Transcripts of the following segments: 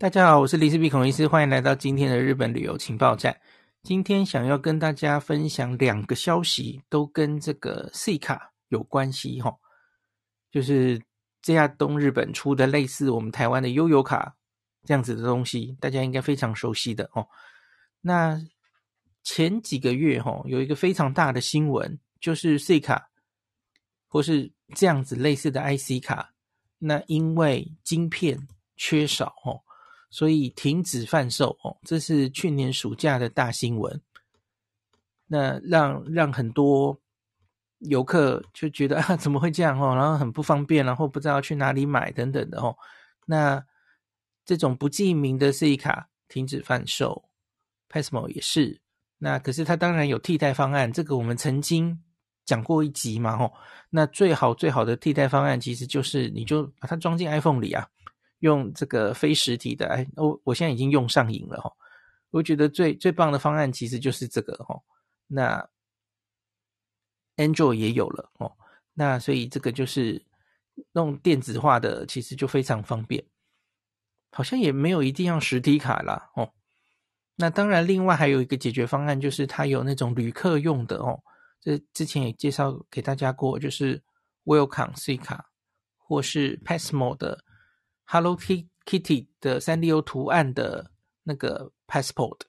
大家好，我是林氏璧孔医师，欢迎来到今天的日本旅游情报站。今天想要跟大家分享两个消息，都跟这个 C 卡有关系哈。就是 JR 东日本出的类似我们台湾的悠游卡这样子的东西，大家应该非常熟悉的哦。那前几个月哈，有一个非常大的新闻，就是 C 卡或是这样子类似的 IC 卡，那因为晶片缺少哦。所以停止贩售哦，这是去年暑假的大新闻。那让让很多游客就觉得 啊，怎么会这样哦？然后很不方便，然后不知道去哪里买等等的哦。那这种不记名的 C 卡停止贩售，PASMO 也是。那可是它当然有替代方案，这个我们曾经讲过一集嘛吼。那最好最好的替代方案其实就是你就把它装进 iPhone 里啊。用这个非实体的，哎，我我现在已经用上瘾了哈。我觉得最最棒的方案其实就是这个哈。那 Android 也有了哦，那所以这个就是弄电子化的，其实就非常方便。好像也没有一定要实体卡啦哦。那当然，另外还有一个解决方案，就是它有那种旅客用的哦。这之前也介绍给大家过，就是 Welcome C 卡或是 Passmo 的。Hello Kitty 的三 D O 图案的那个 Passport，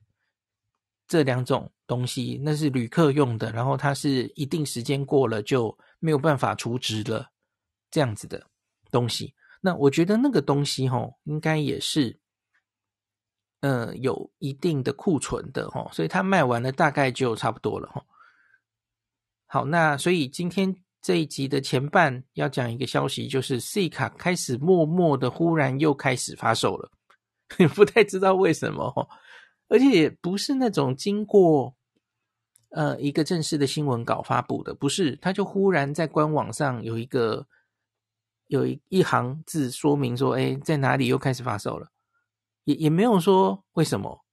这两种东西那是旅客用的，然后它是一定时间过了就没有办法储值了，这样子的东西。那我觉得那个东西齁，应该也是，呃，有一定的库存的齁，所以它卖完了大概就差不多了齁。好，那所以今天。这一集的前半要讲一个消息，就是 C 卡开始默默的忽然又开始发售了，不太知道为什么，而且也不是那种经过呃一个正式的新闻稿发布的，不是，他就忽然在官网上有一个有一一行字说明说，哎，在哪里又开始发售了，也也没有说为什么，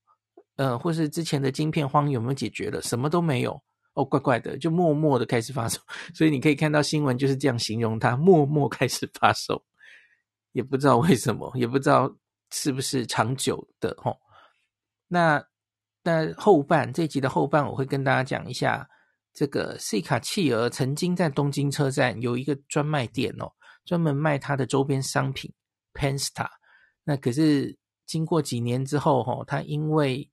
呃，或是之前的晶片荒有没有解决了，什么都没有。哦，怪怪的，就默默的开始发售，所以你可以看到新闻就是这样形容它，默默开始发售，也不知道为什么，也不知道是不是长久的哦。那那后半这集的后半，我会跟大家讲一下这个 C 卡企鹅曾经在东京车站有一个专卖店哦，专门卖它的周边商品 Penstar。那可是经过几年之后齁，它因为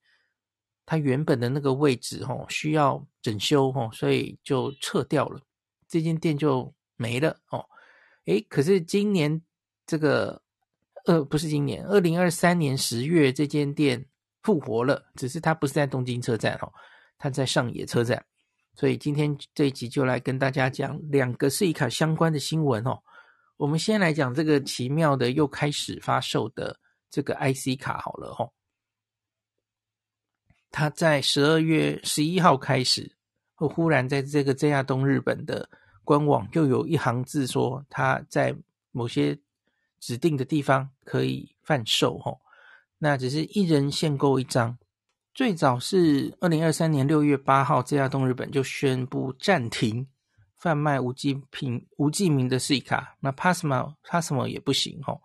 它原本的那个位置哦，需要整修哦，所以就撤掉了，这间店就没了哦。诶，可是今年这个呃，不是今年，二零二三年十月这间店复活了，只是它不是在东京车站哦，它在上野车站。所以今天这一集就来跟大家讲两个 C 卡相关的新闻哦。我们先来讲这个奇妙的又开始发售的这个 IC 卡好了哦。他在十二月十一号开始，会忽然在这个 JR 东日本的官网又有一行字说，他在某些指定的地方可以贩售，吼，那只是一人限购一张。最早是二零二三年六月八号，JR 东日本就宣布暂停贩卖无记品、无记名的 C 卡，那 PASMO PASMO 也不行，吼，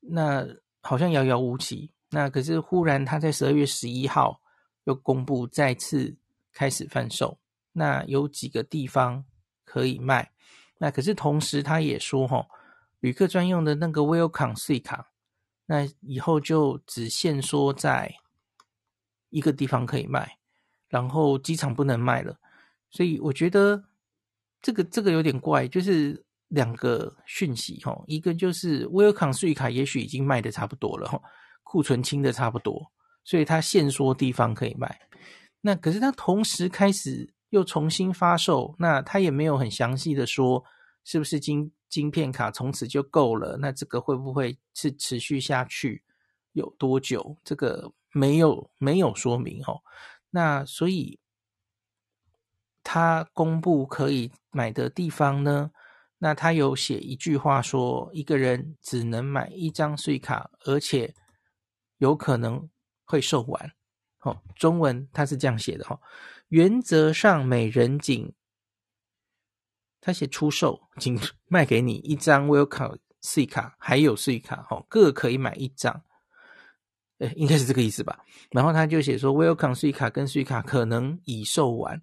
那好像遥遥无期。那可是忽然，他在十二月十一号又公布再次开始贩售，那有几个地方可以卖。那可是同时他也说，哈，旅客专用的那个 Welcome C 卡，那以后就只限说在一个地方可以卖，然后机场不能卖了。所以我觉得这个这个有点怪，就是两个讯息，哈，一个就是 Welcome 税卡也许已经卖的差不多了，哈。库存清的差不多，所以他限说地方可以卖。那可是他同时开始又重新发售，那他也没有很详细的说是不是晶晶片卡从此就够了？那这个会不会是持续下去有多久？这个没有没有说明哦。那所以他公布可以买的地方呢？那他有写一句话说，一个人只能买一张税卡，而且。有可能会售完，哦，中文它是这样写的哈，原则上每人仅，他写出售仅 卖给你一张 Welcome C 卡，还有 C 卡，哈，各可以买一张。诶，应该是这个意思吧。然后他就写说，Welcome Suica 跟 Suica 可能已售完，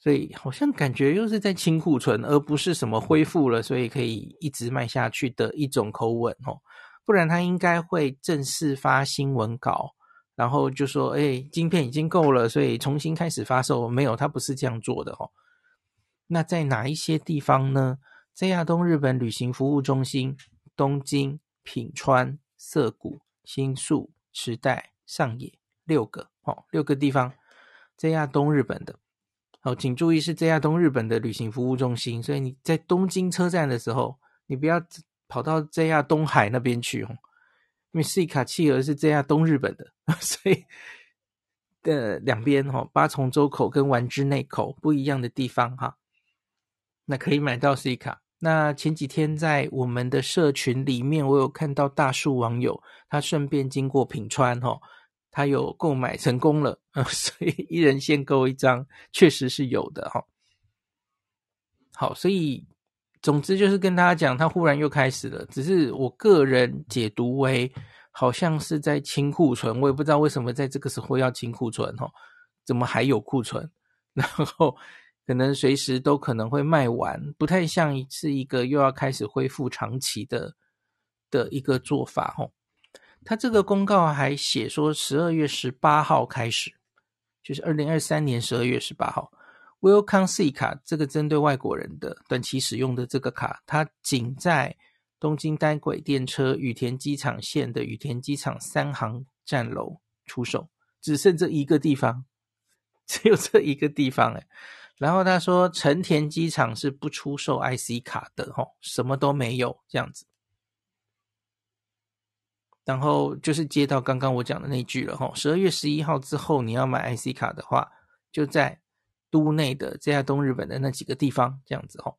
所以好像感觉又是在清库存，而不是什么恢复了，所以可以一直卖下去的一种口吻哦。不然他应该会正式发新闻稿，然后就说：“诶，晶片已经够了，所以重新开始发售。”没有，他不是这样做的哦。那在哪一些地方呢？在亚东日本旅行服务中心、东京、品川、涩谷。新宿、池袋、上野六个哦，六个地方，JR 东日本的哦，请注意是 JR 东日本的旅行服务中心，所以你在东京车站的时候，你不要跑到 JR 东海那边去哦，因为 Suica 企鹅是 JR 东日本的，所以的两边哈，八重洲口跟丸之内口不一样的地方哈，那可以买到 Suica。那前几天在我们的社群里面，我有看到大树网友，他顺便经过品川哈，他有购买成功了，所以一人限购一张，确实是有的哈。好，所以总之就是跟大家讲，他忽然又开始了，只是我个人解读为好像是在清库存，我也不知道为什么在这个时候要清库存哈，怎么还有库存，然后。可能随时都可能会卖完，不太像是一个又要开始恢复长期的的一个做法哦。他这个公告还写说，十二月十八号开始，就是二零二三年十二月十八号，Welcome C 卡这个针对外国人的短期使用的这个卡，它仅在东京单轨电车羽田机场线的羽田机场三行站楼出售，只剩这一个地方，只有这一个地方诶然后他说，成田机场是不出售 IC 卡的，吼，什么都没有这样子。然后就是接到刚刚我讲的那句了，吼，十二月十一号之后你要买 IC 卡的话，就在都内的 JR 东日本的那几个地方这样子，吼。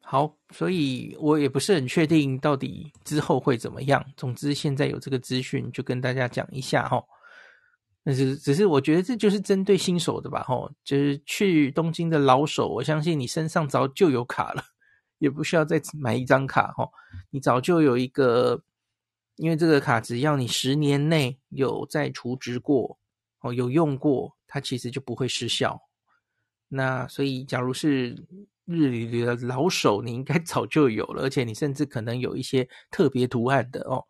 好，所以我也不是很确定到底之后会怎么样。总之现在有这个资讯，就跟大家讲一下，吼。但是，只是我觉得这就是针对新手的吧，吼，就是去东京的老手，我相信你身上早就有卡了，也不需要再买一张卡，吼，你早就有一个，因为这个卡只要你十年内有在储值过，哦，有用过，它其实就不会失效。那所以，假如是日语的老手，你应该 早就有了，而且你甚至可能有一些特别图案的哦。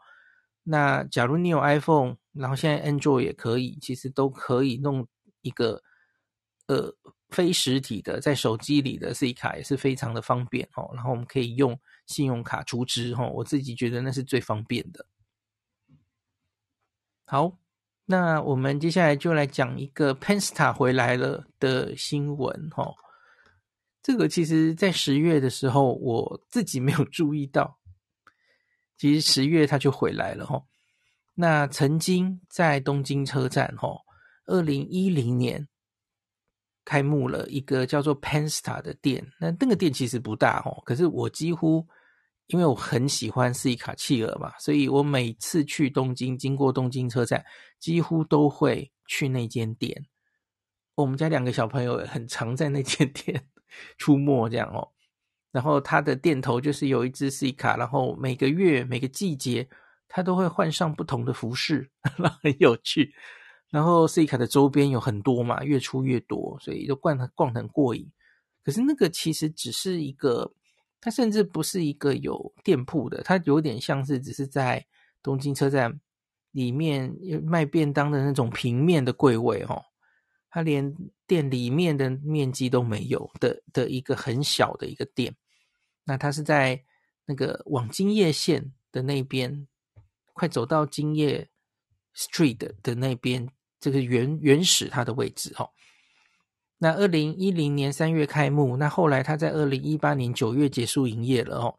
那假如你有 iPhone，然后现在 Android 也可以，其实都可以弄一个呃非实体的，在手机里的 C 卡也是非常的方便哦。然后我们可以用信用卡储值哦，我自己觉得那是最方便的。好，那我们接下来就来讲一个 Pensta 回来了的新闻哈。这个其实在十月的时候我自己没有注意到。其实十月他就回来了哈，那曾经在东京车站哈，二零一零年开幕了一个叫做 Pensta 的店，那那个店其实不大哈，可是我几乎因为我很喜欢斯卡企鹅嘛，所以我每次去东京经过东京车站，几乎都会去那间店。我们家两个小朋友很常在那间 店出没，这样哦。然后他的店头就是有一只斯卡然后每个月每个季节他都会换上不同的服饰，很有趣。然后斯卡的周边有很多嘛，越出越多，所以都逛逛很过瘾。可是那个其实只是一个，它甚至不是一个有店铺的，它有点像是只是在东京车站里面卖便当的那种平面的柜位哦。它连店里面的面积都没有的的一个很小的一个店。那它是在那个往京叶线的那边，快走到京叶 Street 的那边，这个原原始它的位置哈。那二零一零年三月开幕，那后来他在二零一八年九月结束营业了哦。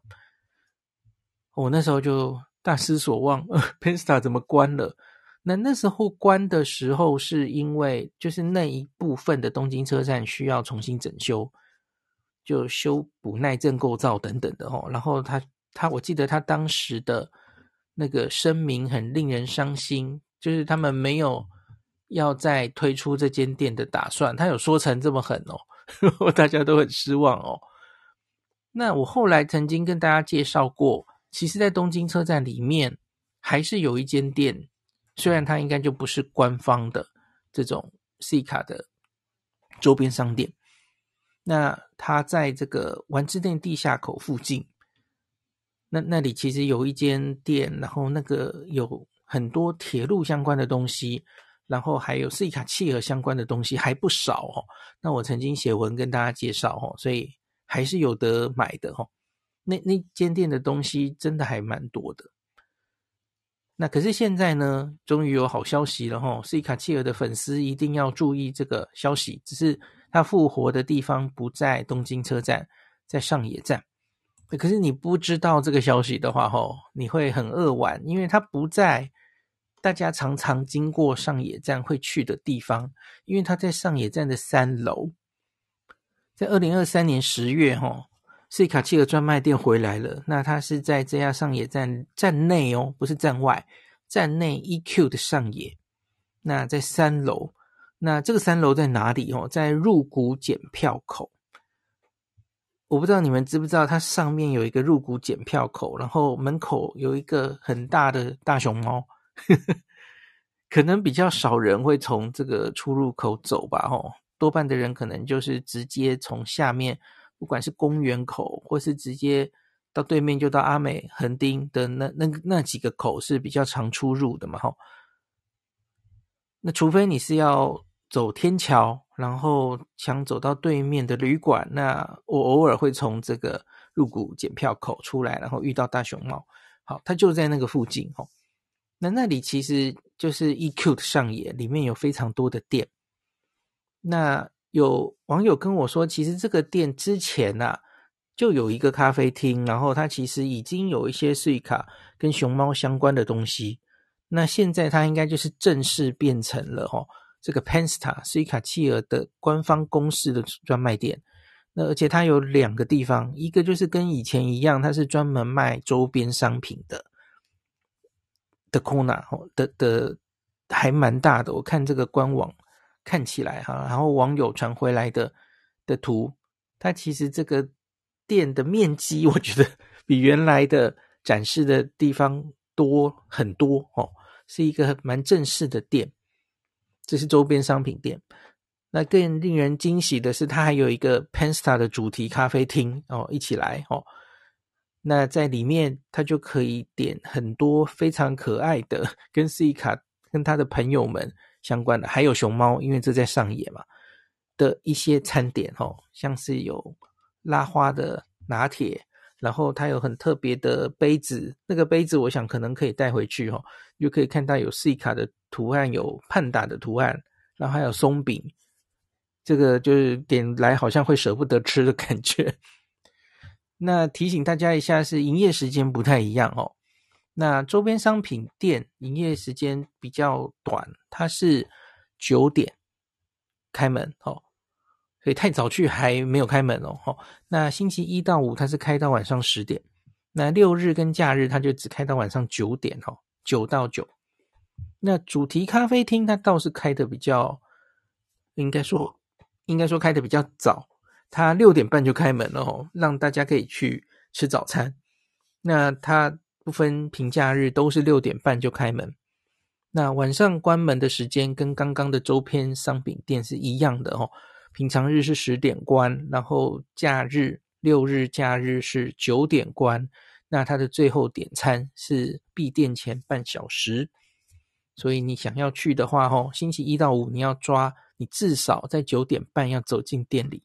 我那时候就大失所望 呃，Pensta 怎么关了？那那时候关的时候是因为就是那一部分的东京车站需要重新整修。就修补耐震构造等等的哦，然后他他我记得他当时的那个声明很令人伤心，就是他们没有要再推出这间店的打算，他有说成这么狠哦，大家都很失望哦。那我后来曾经跟大家介绍过其实在东京车站里面还是有一间店，虽然它应该就不是官方的这种 C 卡的周边商店，那它在这个丸之店地下口附近，那那里其实有一间店，然后那个有很多铁路相关的东西。然后还有 C 卡企鹅相关的东西还不少哦。那我曾经写文跟大家介绍哦，所以还是有得买的哦。那那间店的东西真的还蛮多的。那可是现在呢，终于有好消息了哈！C 卡企鹅的粉丝一定要注意这个消息，只是他复活的地方不在东京车站，在上野站。可是你不知道这个消息的话，哦，你会很扼腕，因为他不在。大家常常经过上野站会去的地方，因为它在上野站的三楼。在二零二三年十月，哈，C 卡企鹅专卖店回来了。那它是在这家上野站站内哦，不是站外，站内 EQ 的上野。那在三楼，那这个三楼在哪里？哦，在入股检票口。我不知道你们知不知道，它上面有一个入股检票口，然后门口有一个很大的大熊猫。可能比较少人会从这个出入口走吧，吼，多半的人可能就是直接从下面，不管是公园口，或是直接到对面就到阿美横丁的那那那几个口是比较常出入的嘛，吼。那除非你是要走天桥，然后想走到对面的旅馆，那我偶尔会从这个入谷检票口出来，然后遇到大熊猫，好，它就在那个附近，吼。那那里其实就是 EQ 的上野，里面有非常多的店。那有网友跟我说，其实这个店之前呐、啊、就有一个咖啡厅，然后它其实已经有一些睡卡跟熊猫相关的东西。那现在它应该就是正式变成了哦，这个 Pensta Suica 企鹅的官方公式的专卖店。那而且它有两个地方，一个就是跟以前一样，它是专门卖周边商品的。的 Kona 的的还蛮大的，我看这个官网看起来哈，然后网友传回来的的图，它其实这个店的面积，我觉得比原来的展示的地方多很多哦，是一个蛮正式的店。这是周边商品店，那更令人惊喜的是，它还有一个 Pensta 的主题咖啡厅哦，一起来哦。那在里面，他就可以点很多非常可爱的跟 C 卡跟他的朋友们相关的，还有熊猫，因为这在上野嘛的一些餐点哦，像是有拉花的拿铁，然后它有很特别的杯子，那个杯子我想可能可以带回去哦，就可以看到有 C 卡的图案，有胖达的图案，然后还有松饼，这个就是点来好像会舍不得吃的感觉。那提醒大家一下，是营业时间不太一样哦。那周边商品店营业时间比较短，它是九点开门哦，所以太早去还没有开门哦。那星期一到五它是开到晚上十点，那六日跟假日它就只开到晚上九点哦，九到九。那主题咖啡厅它倒是开的比较，应该说应该说开的比较早。他六点半就开门了哦，让大家可以去吃早餐。那他不分平假日都是六点半就开门。那晚上关门的时间跟刚刚的周边商品店是一样的哦。平常日是十点关，然后假日六日假日是九点关。那他的最后点餐是闭店前半小时。所以你想要去的话哦，星期一到五你要抓，你至少在九点半要走进店里。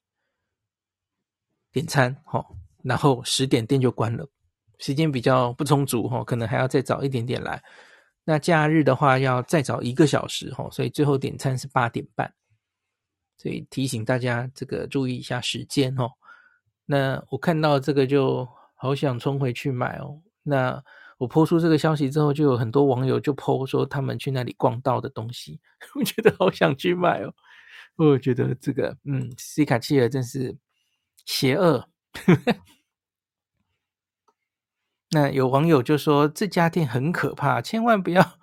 点餐，吼，然后十点店就关了，时间比较不充足，吼，可能还要再早一点点来。那假日的话要再早一个小时，吼，所以最后点餐是八点半。所以提醒大家这个注意一下时间，哦。那我看到这个就好想冲回去买哦。那我 po 出这个消息之后，就有很多网友就 po 说他们去那里逛到的东西，我觉得好想去买哦。我觉得这个，嗯，C 卡契尔真是。邪恶，那有网友就说这家店很可怕，千万不要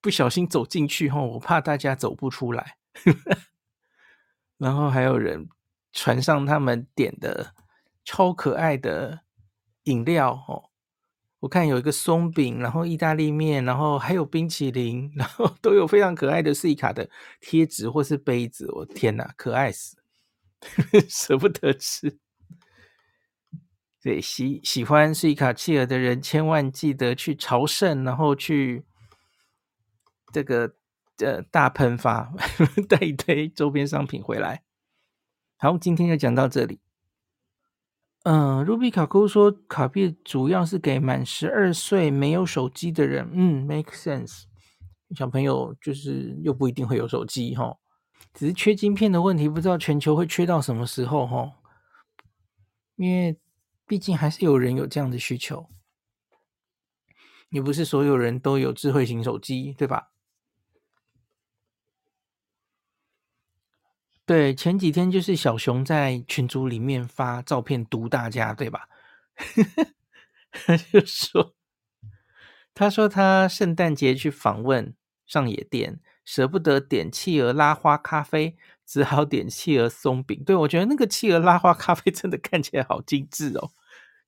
不小心走进去吼，我怕大家走不出来。然后还有人传上他们点的超可爱的饮料吼，我看有一个松饼，然后意大利面，然后还有冰淇淋，然后都有非常可爱的 C 卡的贴纸或是杯子。我天哪，可爱死，舍不得吃。对，喜喜欢 Suica 企鹅的人，千万记得去朝圣，然后去这个呃大喷发，带一堆周边商品回来。好，今天就讲到这里。嗯，Ruby 卡库说卡片主要是给满十二岁没有手机的人。嗯，make sense。小朋友就是又不一定会有手机哈，只是缺晶片的问题，不知道全球会缺到什么时候哈。因为毕竟还是有人有这样的需求，也不是所有人都有智慧型手机，对吧？对，前几天就是小熊在群组里面发照片毒大家，对吧？他就说，他说他圣诞节去访问上野店，舍不得点企鹅拉花咖啡，只好点企鹅松饼。对，我觉得那个企鹅拉花咖啡真的看起来好精致哦，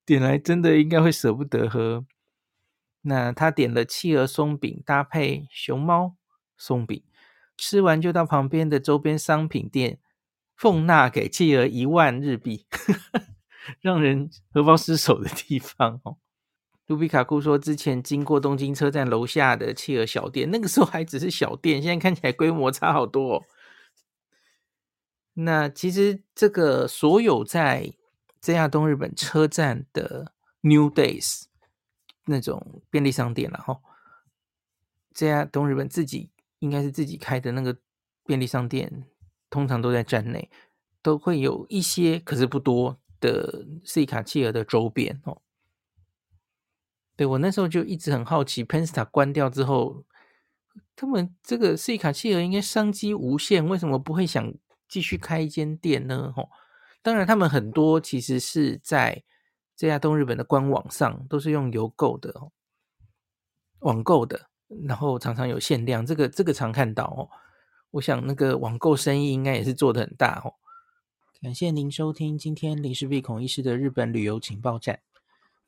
点来真的应该会舍不得喝。那他点了企鹅松饼搭配熊猫松饼。吃完就到旁边的周边商品店，奉纳给企鹅一万日币，让人荷包失守的地方哦。卢比卡库说，之前经过东京车站楼下的企鹅小店，那个时候还只是小店，现在看起来规模差好多哦。那其实这个所有在 JR 东日本车站的 New Days 那种便利商店了哈，JR 东日本自己。应该是自己开的那个便利商店，通常都在站内，都会有一些，可是不多的 Suica 企鹅的周边哦。对，我那时候就一直很好奇，Pensta 关掉之后，他们这个 Suica 企鹅应该商机无限，为什么不会想继续开一间店呢？哦，当然，他们很多其实是在这家东日本的官网上，都是用邮购的哦，网购的。然后常常有限量，这个这个常看到哦。我想那个网购生意应该也是做的很大哦。感谢您收听今天林氏璧孔医师的日本旅游情报站。